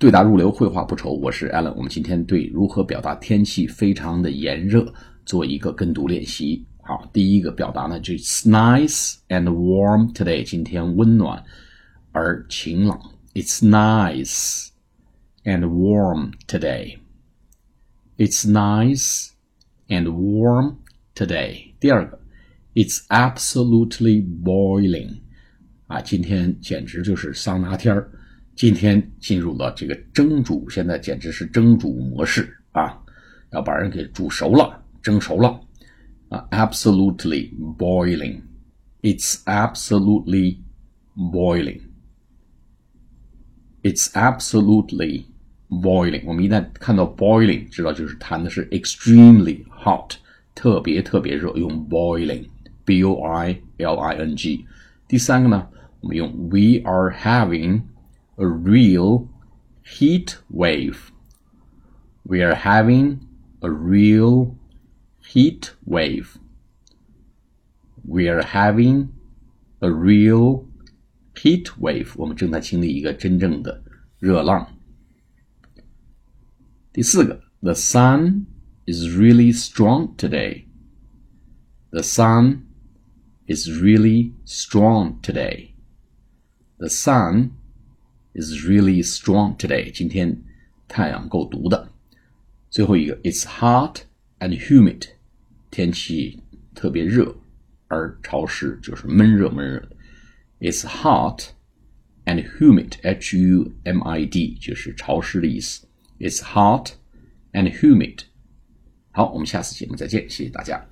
对答如流，绘画不愁。我是 Alan，我们今天对如何表达天气非常的炎热做一个跟读练习。好，第一个表达呢，就是 nice and warm today。今天温暖而晴朗。It's nice and warm today. It's nice and warm today. 第二个，It's absolutely boiling. 啊，今天简直就是桑拿天儿。今天进入了这个蒸煮，现在简直是蒸煮模式啊！要把人给煮熟了，蒸熟了啊！Absolutely boiling, it's absolutely boiling, it's absolutely boiling。我们一旦看到 boiling，知道就是谈的是 extremely hot，特别特别热，用 boiling，b o i l i n g。第三个呢，我们用 we are having。 a real heat wave. We are having a real heat wave. We are having a real heat wave. 我们正在经历一个真正的热浪。第四个，The sun is really strong today. The sun is really strong today. The sun is really strong today. 今天太阳够毒的。最后一个，It's hot and humid，天气特别热而潮湿，就是闷热闷热。It's hot and humid，H U M I D，就是潮湿的意思。It's hot and humid。好，我们下次节目再见，谢谢大家。